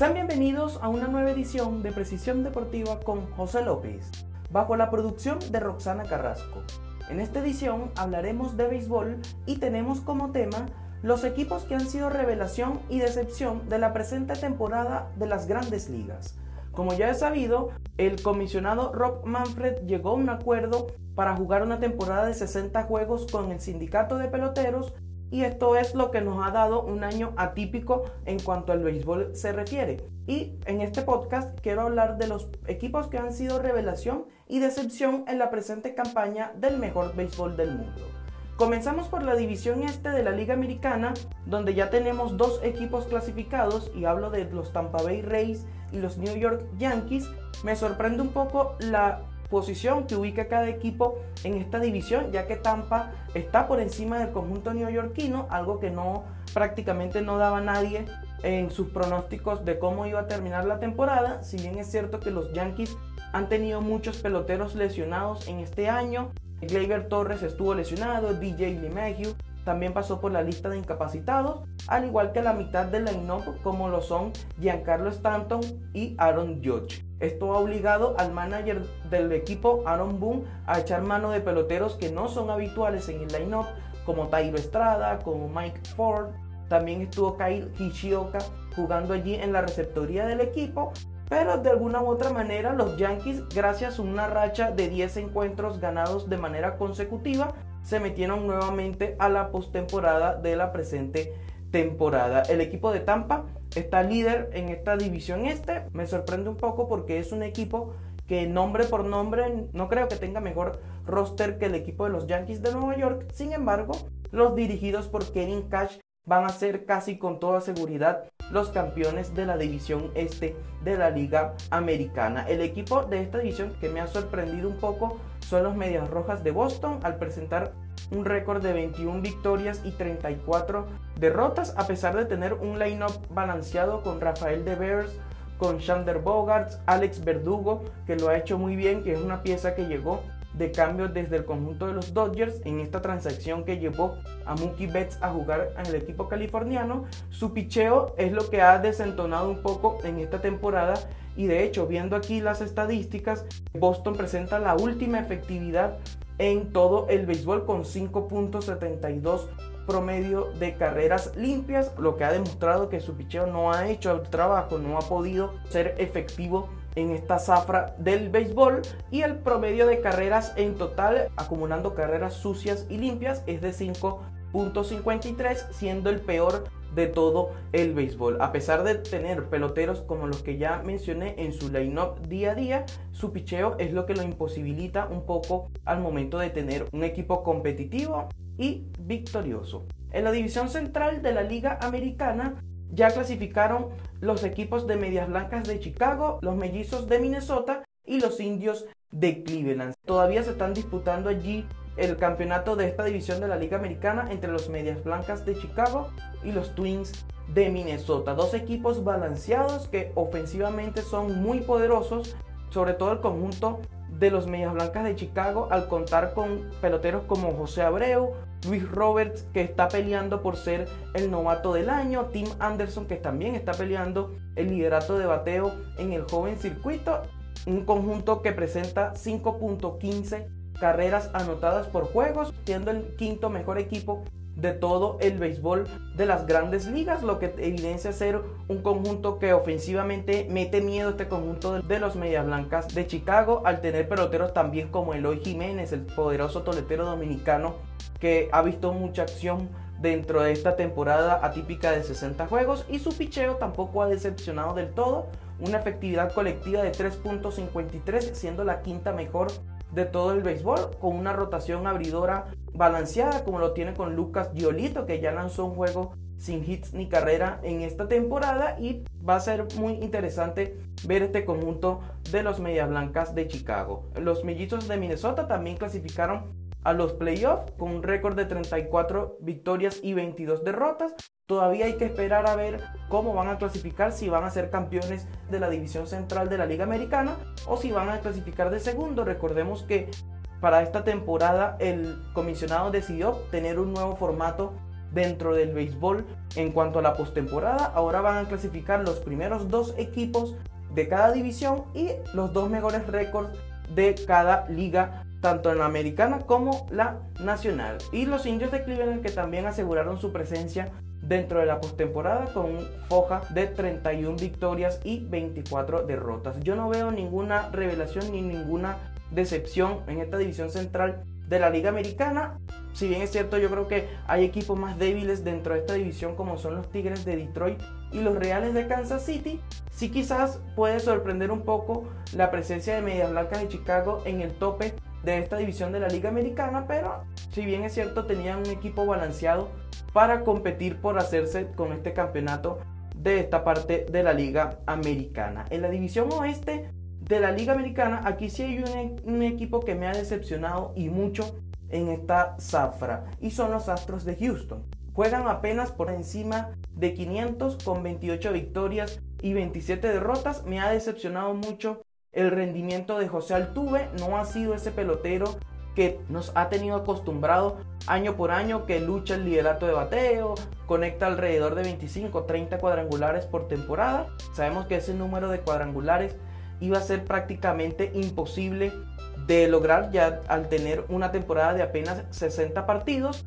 Sean bienvenidos a una nueva edición de Precisión Deportiva con José López, bajo la producción de Roxana Carrasco. En esta edición hablaremos de béisbol y tenemos como tema los equipos que han sido revelación y decepción de la presente temporada de las grandes ligas. Como ya he sabido, el comisionado Rob Manfred llegó a un acuerdo para jugar una temporada de 60 juegos con el sindicato de peloteros y esto es lo que nos ha dado un año atípico en cuanto al béisbol se refiere. Y en este podcast quiero hablar de los equipos que han sido revelación y decepción en la presente campaña del mejor béisbol del mundo. Comenzamos por la división este de la Liga Americana, donde ya tenemos dos equipos clasificados, y hablo de los Tampa Bay Rays y los New York Yankees. Me sorprende un poco la posición que ubica cada equipo en esta división, ya que Tampa está por encima del conjunto neoyorquino, algo que no prácticamente no daba nadie en sus pronósticos de cómo iba a terminar la temporada, si bien es cierto que los Yankees han tenido muchos peloteros lesionados en este año, Gleyber Torres estuvo lesionado, DJ LeMahieu también pasó por la lista de incapacitados, al igual que la mitad del line-up como lo son Giancarlo Stanton y Aaron Judge. Esto ha obligado al manager del equipo, Aaron Boone, a echar mano de peloteros que no son habituales en el line-up, como Tairo Estrada, como Mike Ford. También estuvo Kyle Hishioka jugando allí en la receptoría del equipo. Pero de alguna u otra manera los Yankees, gracias a una racha de 10 encuentros ganados de manera consecutiva, se metieron nuevamente a la postemporada de la presente temporada. El equipo de Tampa está líder en esta división este. Me sorprende un poco porque es un equipo que nombre por nombre no creo que tenga mejor roster que el equipo de los Yankees de Nueva York. Sin embargo, los dirigidos por Kevin Cash van a ser casi con toda seguridad los campeones de la división este de la Liga Americana. El equipo de esta división que me ha sorprendido un poco son los Medias Rojas de Boston al presentar un récord de 21 victorias y 34 derrotas a pesar de tener un line-up balanceado con Rafael Devers, con Shander Bogarts, Alex Verdugo que lo ha hecho muy bien, que es una pieza que llegó de cambio desde el conjunto de los Dodgers en esta transacción que llevó a Mookie Betts a jugar en el equipo californiano. Su picheo es lo que ha desentonado un poco en esta temporada y de hecho viendo aquí las estadísticas, Boston presenta la última efectividad en todo el béisbol con 5.72 promedio de carreras limpias, lo que ha demostrado que su picheo no ha hecho el trabajo, no ha podido ser efectivo en esta zafra del béisbol y el promedio de carreras en total acumulando carreras sucias y limpias es de 5.53 siendo el peor de todo el béisbol. A pesar de tener peloteros como los que ya mencioné en su line-up día a día, su picheo es lo que lo imposibilita un poco al momento de tener un equipo competitivo y victorioso. En la división central de la Liga Americana ya clasificaron los equipos de Medias Blancas de Chicago, los Mellizos de Minnesota y los Indios de Cleveland. Todavía se están disputando allí el campeonato de esta división de la Liga Americana entre los Medias Blancas de Chicago y los Twins de Minnesota. Dos equipos balanceados que ofensivamente son muy poderosos, sobre todo el conjunto de los Medias Blancas de Chicago al contar con peloteros como José Abreu, Luis Roberts que está peleando por ser el novato del año, Tim Anderson que también está peleando el liderato de bateo en el joven circuito, un conjunto que presenta 5.15 carreras anotadas por juegos, siendo el quinto mejor equipo de todo el béisbol de las grandes ligas, lo que evidencia ser un conjunto que ofensivamente mete miedo a este conjunto de los Medias Blancas de Chicago al tener peloteros también como Eloy Jiménez, el poderoso toletero dominicano que ha visto mucha acción dentro de esta temporada atípica de 60 juegos y su picheo tampoco ha decepcionado del todo, una efectividad colectiva de 3.53 siendo la quinta mejor de todo el béisbol, con una rotación abridora balanceada como lo tiene con Lucas Giolito, que ya lanzó un juego sin hits ni carrera en esta temporada y va a ser muy interesante ver este conjunto de los Medias Blancas de Chicago. Los Mellizos de Minnesota también clasificaron a los playoffs con un récord de 34 victorias y 22 derrotas. Todavía hay que esperar a ver cómo van a clasificar, si van a ser campeones de la división central de la Liga Americana o si van a clasificar de segundo. Recordemos que para esta temporada el comisionado decidió tener un nuevo formato dentro del béisbol en cuanto a la postemporada. Ahora van a clasificar los primeros dos equipos de cada división y los dos mejores récords de cada liga, tanto en la americana como la nacional. Y los indios de Cleveland que también aseguraron su presencia dentro de la postemporada con un foja de 31 victorias y 24 derrotas. Yo no veo ninguna revelación ni ninguna decepción en esta división central de la Liga Americana. Si bien es cierto, yo creo que hay equipos más débiles dentro de esta división como son los Tigres de Detroit y los Reales de Kansas City. Sí quizás puede sorprender un poco la presencia de Medias Blancas de Chicago en el tope de esta división de la Liga Americana, pero si bien es cierto tenían un equipo balanceado para competir por hacerse con este campeonato de esta parte de la Liga Americana. En la división oeste de la Liga Americana, aquí sí hay un, equipo que me ha decepcionado y mucho en esta zafra y son los Astros de Houston. Juegan apenas por encima de 500 con 28 victorias y 27 derrotas. Me ha decepcionado mucho el rendimiento de José Altuve. No ha sido ese pelotero que nos ha tenido acostumbrado año por año, que lucha el liderato de bateo, conecta alrededor de 25 30 cuadrangulares por temporada. Sabemos que ese número de cuadrangulares iba a ser prácticamente imposible de lograr ya al tener una temporada de apenas 60 partidos.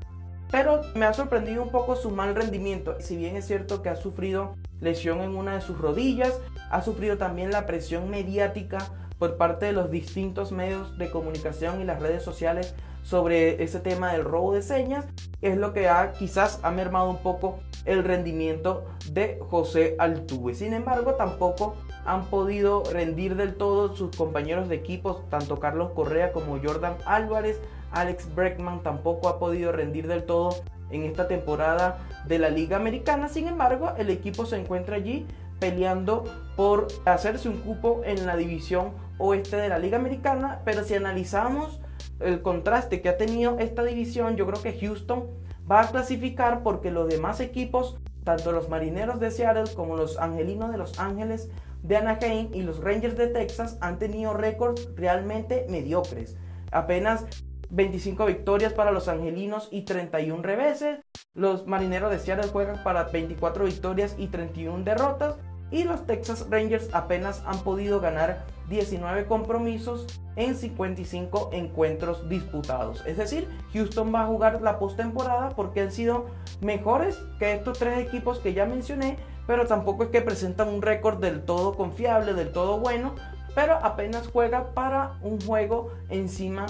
Pero me ha sorprendido un poco su mal rendimiento. Si bien es cierto que ha sufrido lesión en una de sus rodillas, ha sufrido también la presión mediática por parte de los distintos medios de comunicación y las redes sociales sobre ese tema del robo de señas, es lo que ha quizás ha mermado un poco el rendimiento de José Altuve. Sin embargo, tampoco han podido rendir del todo sus compañeros de equipos, tanto Carlos Correa como Jordan Álvarez. Alex Breckman tampoco ha podido rendir del todo en esta temporada de la Liga Americana. Sin embargo, el equipo se encuentra allí peleando por hacerse un cupo en la división oeste de la Liga Americana. Pero si analizamos el contraste que ha tenido esta división, yo creo que Houston va a clasificar porque los demás equipos, tanto los Marineros de Seattle como los Angelinos de Los Ángeles, de Anaheim y los Rangers de Texas han tenido récords realmente mediocres. Apenas 25 victorias para los angelinos y 31 reveses. Los marineros de Seattle juegan para 24 victorias y 31 derrotas. Y los Texas Rangers apenas han podido ganar 19 compromisos en 55 encuentros disputados. Es decir, Houston va a jugar la postemporada porque han sido mejores que estos tres equipos que ya mencioné pero tampoco es que presentan un récord del todo confiable, del todo bueno, pero apenas juega para un juego encima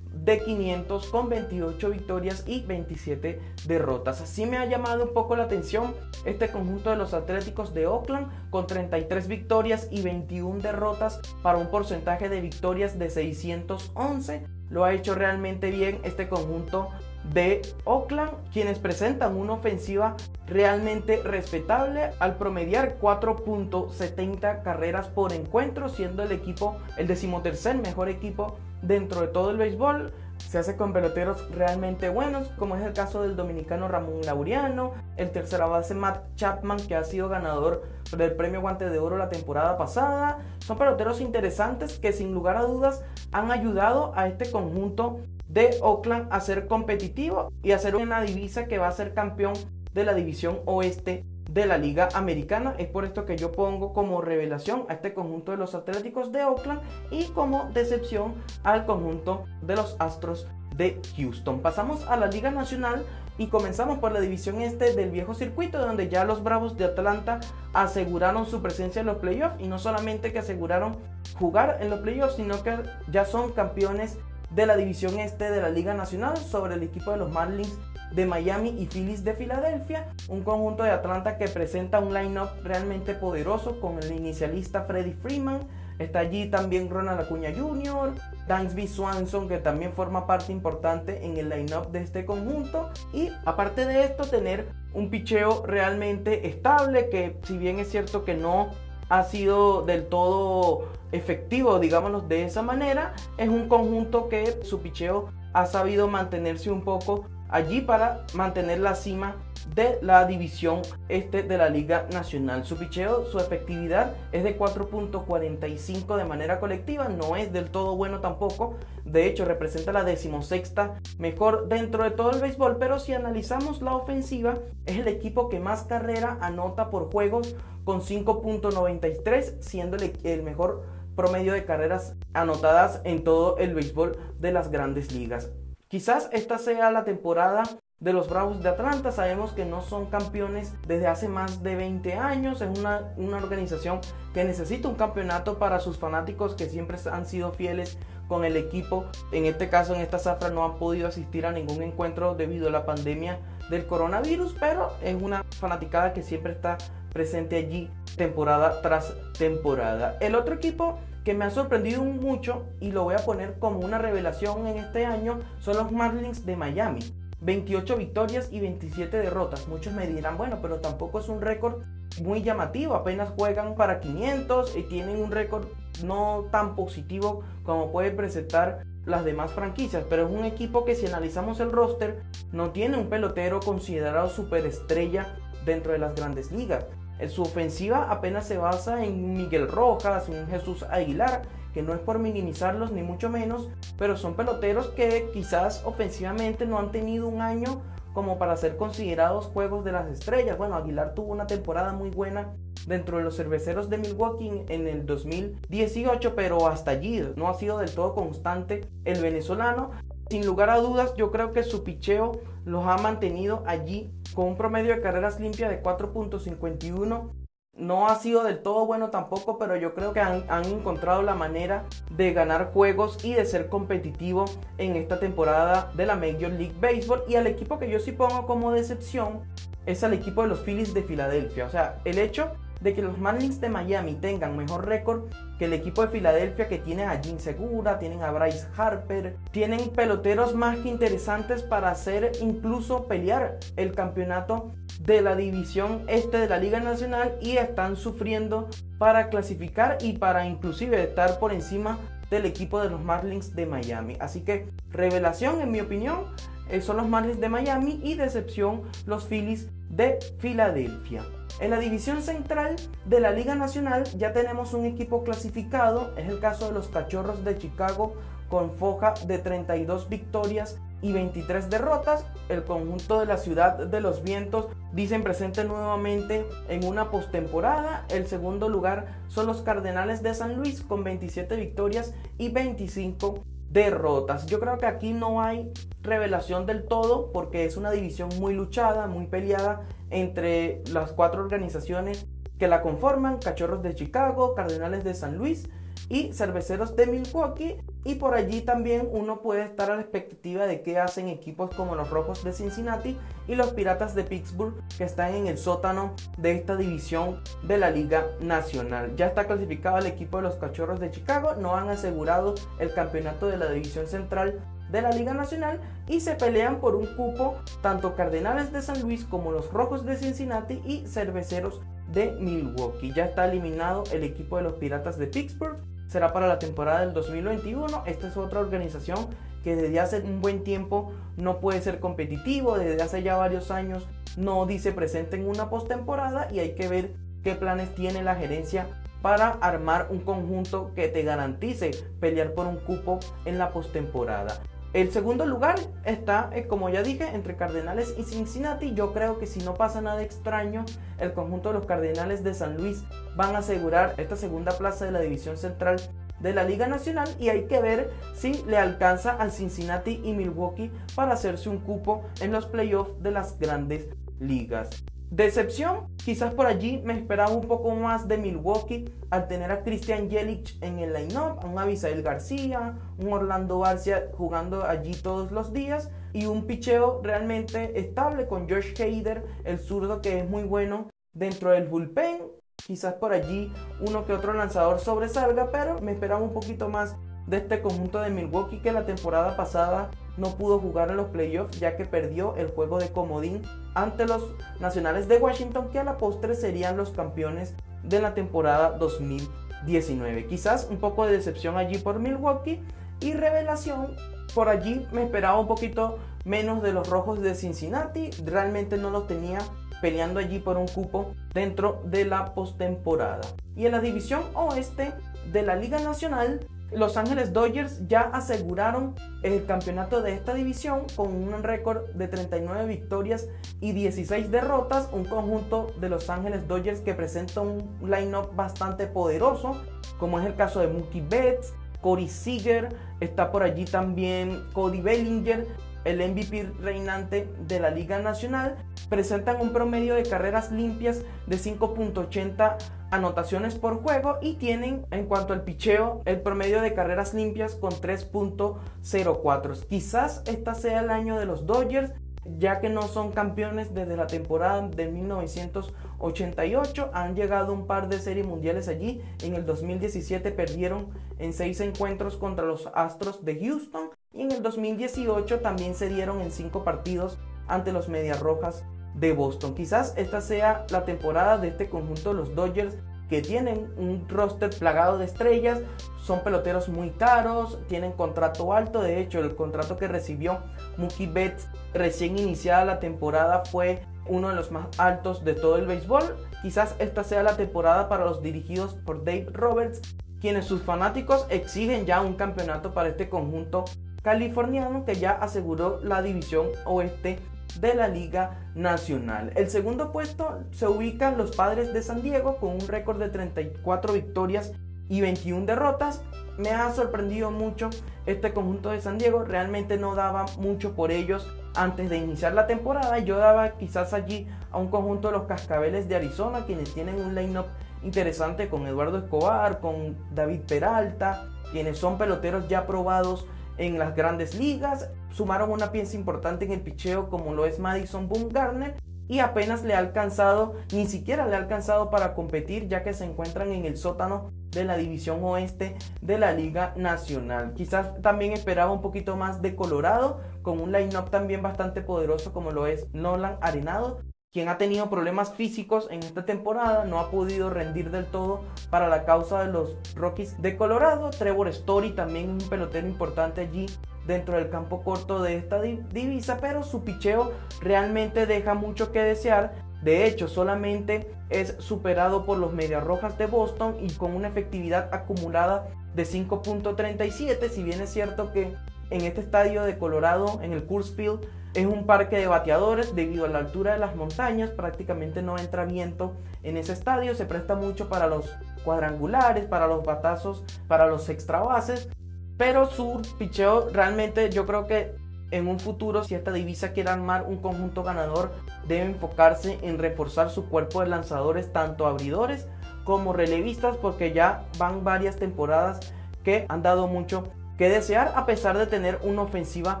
de 500 con 28 victorias y 27 derrotas. Así me ha llamado un poco la atención este conjunto de los Atléticos de Oakland con 33 victorias y 21 derrotas para un porcentaje de victorias de 611. Lo ha hecho realmente bien este conjunto de Oakland, quienes presentan una ofensiva realmente respetable al promediar 4.70 carreras por encuentro, siendo el equipo el decimotercer mejor equipo dentro de todo el béisbol. Se hace con peloteros realmente buenos, como es el caso del dominicano Ramón Lauriano, el tercera base Matt Chapman, que ha sido ganador del premio Guante de Oro la temporada pasada. Son peloteros interesantes que sin lugar a dudas han ayudado a este conjunto de Oakland a ser competitivo y a ser una divisa que va a ser campeón de la división oeste de la Liga Americana. Es por esto que yo pongo como revelación a este conjunto de los Atléticos de Oakland y como decepción al conjunto de los Astros de Houston. Pasamos a la Liga Nacional y comenzamos por la división este del viejo circuito donde ya los Bravos de Atlanta aseguraron su presencia en los playoffs y no solamente que aseguraron jugar en los playoffs sino que ya son campeones de la división este de la Liga Nacional sobre el equipo de los Marlins de Miami y Phillies de Filadelfia, un conjunto de Atlanta que presenta un line-up realmente poderoso con el inicialista Freddie Freeman, está allí también Ronald Acuña Jr., Dansby Swanson que también forma parte importante en el line-up de este conjunto y aparte de esto tener un picheo realmente estable que si bien es cierto que no ha sido del todo efectivo, digámoslo de esa manera. Es un conjunto que su picheo ha sabido mantenerse un poco allí para mantener la cima de la división este de la Liga Nacional. Su picheo, su efectividad es de 4.45 de manera colectiva, no es del todo bueno tampoco. De hecho, representa la decimosexta mejor dentro de todo el béisbol, pero si analizamos la ofensiva, es el equipo que más carrera anota por juegos con 5.93, siendo el, el mejor promedio de carreras anotadas en todo el béisbol de las grandes ligas. Quizás esta sea la temporada de los Bravos de Atlanta. Sabemos que no son campeones desde hace más de 20 años. Es una, una, organización que necesita un campeonato para sus fanáticos que siempre han sido fieles con el equipo. En este caso, en esta zafra no han podido asistir a ningún encuentro debido a la pandemia del coronavirus, pero es una fanaticada que siempre está presente allí temporada tras temporada. El otro equipo que me ha sorprendido mucho y lo voy a poner como una revelación en este año son los Marlins de Miami. 28 victorias y 27 derrotas. Muchos me dirán, bueno, pero tampoco es un récord muy llamativo. Apenas juegan para 500 y tienen un récord no tan positivo como puede presentar las demás franquicias. Pero es un equipo que si analizamos el roster no tiene un pelotero considerado superestrella dentro de las grandes ligas. Su ofensiva apenas se basa en Miguel Rojas, en Jesús Aguilar, que no es por minimizarlos ni mucho menos, pero son peloteros que quizás ofensivamente no han tenido un año como para ser considerados juegos de las estrellas. Bueno, Aguilar tuvo una temporada muy buena dentro de los cerveceros de Milwaukee en el 2018, pero hasta allí no ha sido del todo constante el venezolano. Sin lugar a dudas, yo creo que su picheo los ha mantenido allí con un promedio de carreras limpias de 4.51 no ha sido del todo bueno tampoco, pero yo creo que han, encontrado la manera de ganar juegos y de ser competitivo en esta temporada de la Major League Baseball. Y al equipo que yo sí pongo como decepción es al equipo de los Phillies de Filadelfia. O sea, el hecho de que los Marlins de Miami tengan mejor récord que el equipo de Filadelfia que tiene a Jim Segura, tienen a Bryce Harper, tienen peloteros más que interesantes para hacer incluso pelear el campeonato de la división este de la Liga Nacional y están sufriendo para clasificar y para inclusive estar por encima del equipo de los Marlins de Miami. Así que revelación en mi opinión eh, son los Marlins de Miami y decepción los Phillies de Filadelfia. En la división central de la Liga Nacional ya tenemos un equipo clasificado, es el caso de los Cachorros de Chicago con foja de 32 victorias y 23 derrotas. El conjunto de la ciudad de los vientos dicen presente nuevamente en una postemporada. El segundo lugar son los Cardenales de San Luis con 27 victorias y 25 derrotas. Yo creo que aquí no hay revelación del todo porque es una división muy luchada, muy peleada entre las cuatro organizaciones que la conforman, Cachorros de Chicago, Cardenales de San Luis y Cerveceros de Milwaukee. Y por allí también uno puede estar a la expectativa de qué hacen equipos como los Rojos de Cincinnati y los Piratas de Pittsburgh que están en el sótano de esta división de la Liga Nacional. Ya está clasificado el equipo de los Cachorros de Chicago, no han asegurado el campeonato de la división central de la Liga Nacional y se pelean por un cupo tanto Cardenales de San Luis como los Rojos de Cincinnati y Cerveceros de Milwaukee. Ya está eliminado el equipo de los Piratas de Pittsburgh será para la temporada del 2021. Esta es otra organización que desde hace un buen tiempo no puede ser competitivo, desde hace ya varios años no dice presente en una postemporada y hay que ver qué planes tiene la gerencia para armar un conjunto que te garantice pelear por un cupo en la postemporada. El segundo lugar está, eh, como ya dije, entre Cardenales y Cincinnati. Yo creo que si no pasa nada extraño, el conjunto de los Cardenales de San Luis van a asegurar esta segunda plaza de la división central de la Liga Nacional y hay que ver si le alcanza al Cincinnati y Milwaukee para hacerse un cupo en los playoffs de las grandes ligas. Decepción, quizás por allí me esperaba un poco más de Milwaukee al tener a Christian Jelic en el line-up, a un Abisael García, un Orlando Garcia jugando allí todos los días y un picheo realmente estable con George Hader, el zurdo que es muy bueno dentro del bullpen. Quizás por allí uno que otro lanzador sobresalga, pero me esperaba un poquito más de este conjunto de Milwaukee que la temporada pasada no pudo jugar en los playoffs ya que perdió el juego de comodín ante los Nacionales de Washington que a la postre serían los campeones de la temporada 2019. Quizás un poco de decepción allí por Milwaukee y revelación por allí me esperaba un poquito menos de los rojos de Cincinnati. Realmente no los tenía peleando allí por un cupo dentro de la postemporada. Y en la división oeste de la Liga Nacional, los Ángeles Dodgers ya aseguraron el campeonato de esta división con un récord de 39 victorias y 16 derrotas, un conjunto de Los Ángeles Dodgers que presenta un line-up bastante poderoso, como es el caso de Mookie Betts, Corey Seager, está por allí también Cody Bellinger, el MVP reinante de la Liga Nacional, presentan un promedio de carreras limpias de 5.80 anotaciones por juego y tienen en cuanto al picheo el promedio de carreras limpias con 3.04. Quizás esta sea el año de los Dodgers ya que no son campeones desde la temporada de 1988. Han llegado un par de series mundiales allí. En el 2017 perdieron en seis encuentros contra los Astros de Houston. Y en el 2018 también se dieron en cinco partidos ante los Medias Rojas de Boston. Quizás esta sea la temporada de este conjunto de los Dodgers que tienen un roster plagado de estrellas, son peloteros muy caros, tienen contrato alto, de hecho el contrato que recibió Mookie Betts recién iniciada la temporada fue uno de los más altos de todo el béisbol. Quizás esta sea la temporada para los dirigidos por Dave Roberts, quienes sus fanáticos exigen ya un campeonato para este conjunto californiano que ya aseguró la división oeste de la Liga Nacional. El segundo puesto se ubican los Padres de San Diego con un récord de 34 victorias y 21 derrotas. Me ha sorprendido mucho este conjunto de San Diego. Realmente no daba mucho por ellos antes de iniciar la temporada. Yo daba quizás allí a un conjunto de los Cascabeles de Arizona, quienes tienen un line-up interesante con Eduardo Escobar, con David Peralta, quienes son peloteros ya probados en las grandes ligas. Sumaron una pieza importante en el picheo como lo es Madison Bumgarner y apenas le ha alcanzado, ni siquiera le ha alcanzado para competir ya que se encuentran en el sótano de la división oeste de la Liga Nacional. Quizás también esperaba un poquito más de Colorado con un line-up también bastante poderoso como lo es Nolan Arenado, quien ha tenido problemas físicos en esta temporada, no ha podido rendir del todo para la causa de los Rockies de Colorado. Trevor Story también es un pelotero importante allí dentro del campo corto de esta divisa, pero su picheo realmente deja mucho que desear. De hecho, solamente es superado por los Medias Rojas de Boston y con una efectividad acumulada de 5.37, si bien es cierto que en este estadio de Colorado, en el Coors Field, es un parque de bateadores debido a la altura de las montañas, prácticamente no entra viento en ese estadio, se presta mucho para los cuadrangulares, para los batazos, para los extra bases, pero su picheo realmente yo creo que en un futuro si esta divisa quiere armar un conjunto ganador debe enfocarse en reforzar su cuerpo de lanzadores tanto abridores como relevistas porque ya van varias temporadas que han dado mucho que desear a pesar de tener una ofensiva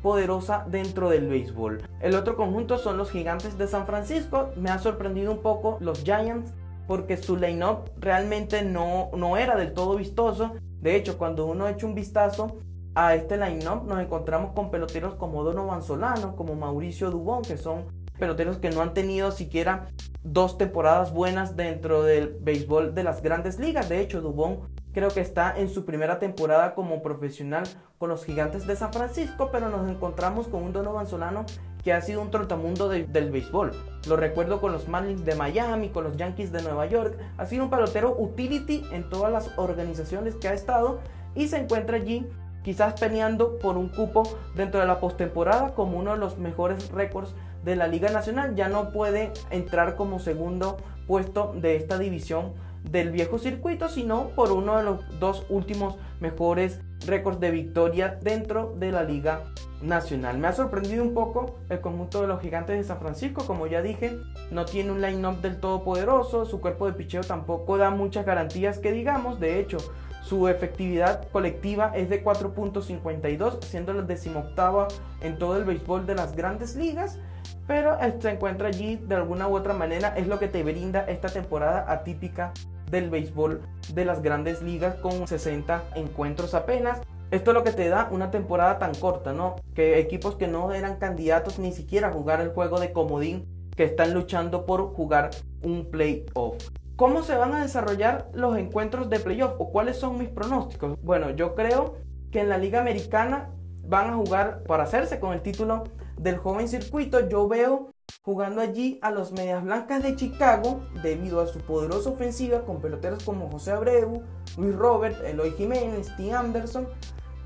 poderosa dentro del béisbol. El otro conjunto son los gigantes de San Francisco. Me ha sorprendido un poco los Giants porque su line-up realmente no, no era del todo vistoso. De hecho, cuando uno echa un vistazo a este line-up, nos encontramos con peloteros como Donovan Solano, como Mauricio Dubón, que son peloteros que no han tenido siquiera dos temporadas buenas dentro del béisbol de las grandes ligas. De hecho, Dubón creo que está en su primera temporada como profesional con los gigantes de San Francisco, pero nos encontramos con un Donovan Solano que ha sido un trotamundo del béisbol. Lo recuerdo con los Marlins de Miami, con los Yankees de Nueva York. Ha sido un pelotero utility en todas las organizaciones que ha estado y se encuentra allí quizás peleando por un cupo dentro de la postemporada como uno de los mejores récords de la Liga Nacional. Ya no puede entrar como segundo puesto de esta división del viejo circuito, sino por uno de los dos últimos mejores récords de victoria dentro de la Liga Nacional. Me ha sorprendido un poco el conjunto de los gigantes de San Francisco, como ya dije, no tiene un line-up del todo poderoso, su cuerpo de picheo tampoco da muchas garantías que digamos, de hecho, su efectividad colectiva es de 4.52, siendo la decimoctava en todo el béisbol de las grandes ligas pero se encuentra allí de alguna u otra manera, es lo que te brinda esta temporada atípica del béisbol de las grandes ligas con 60 encuentros apenas. Esto es lo que te da una temporada tan corta, ¿no? Que equipos que no eran candidatos ni siquiera a jugar el juego de comodín, que están luchando por jugar un playoff. ¿Cómo se van a desarrollar los encuentros de playoff o cuáles son mis pronósticos? Bueno, yo creo que en la liga americana van a jugar para hacerse con el título del joven circuito. Yo veo jugando allí a los Medias Blancas de Chicago debido a su poderosa ofensiva con peloteros como José Abreu, Luis Robert, Eloy Jiménez, Steve Anderson.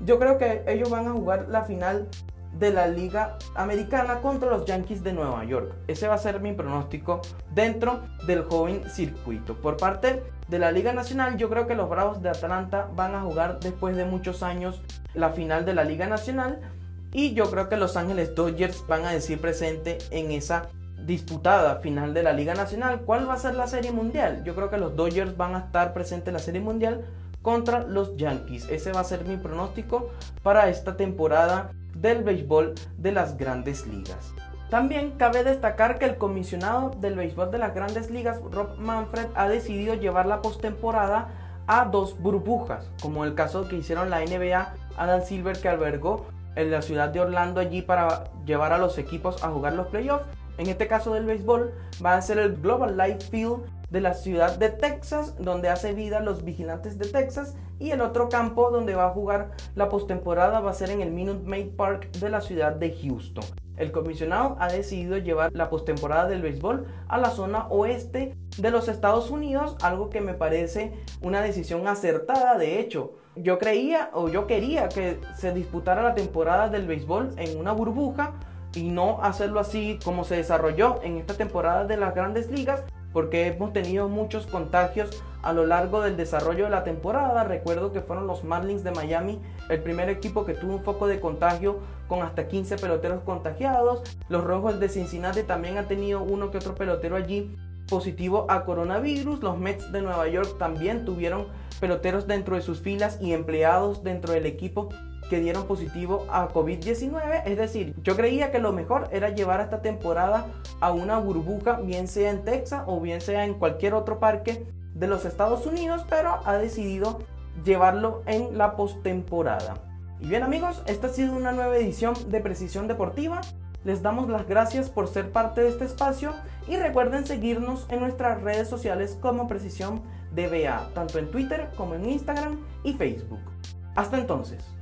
Yo creo que ellos van a jugar la final de la Liga Americana contra los Yankees de Nueva York. Ese va a ser mi pronóstico dentro del joven circuito. Por parte de la Liga Nacional, yo creo que los Bravos de Atlanta van a jugar después de muchos años la final de la Liga Nacional y yo creo que Los Ángeles Dodgers van a decir presente en esa disputada final de la Liga Nacional. ¿Cuál va a ser la Serie Mundial? Yo creo que los Dodgers van a estar presentes en la Serie Mundial contra los Yankees. Ese va a ser mi pronóstico para esta temporada del béisbol de las grandes ligas. También cabe destacar que el comisionado del béisbol de las grandes ligas, Rob Manfred, ha decidido llevar la postemporada a dos burbujas, como el caso que hicieron la NBA, Adam Silver que albergó en la ciudad de Orlando allí para llevar a los equipos a jugar los playoffs. En este caso del béisbol va a ser el Global Life Field de la ciudad de Texas, donde hace vida los vigilantes de Texas, y el otro campo donde va a jugar la postemporada va a ser en el Minute Maid Park de la ciudad de Houston. El comisionado ha decidido llevar la postemporada del béisbol a la zona oeste de los Estados Unidos, algo que me parece una decisión acertada. De hecho, yo creía o yo quería que se disputara la temporada del béisbol en una burbuja y no hacerlo así como se desarrolló en esta temporada de las grandes ligas, porque hemos tenido muchos contagios a lo largo del desarrollo de la temporada. Recuerdo que fueron los Marlins de Miami el primer equipo que tuvo un foco de contagio con hasta 15 peloteros contagiados. Los Rojos de Cincinnati también han tenido uno que otro pelotero allí positivo a coronavirus. Los Mets de Nueva York también tuvieron peloteros dentro de sus filas y empleados dentro del equipo que dieron positivo a COVID-19. Es decir, yo creía que lo mejor era llevar esta temporada a una burbuja, bien sea en Texas o bien sea en cualquier otro parque de los Estados Unidos, pero ha decidido llevarlo en la postemporada. Y bien amigos, esta ha sido una nueva edición de Precisión Deportiva. Les damos las gracias por ser parte de este espacio y recuerden seguirnos en nuestras redes sociales como Precisión DBA, tanto en Twitter como en Instagram y Facebook. Hasta entonces.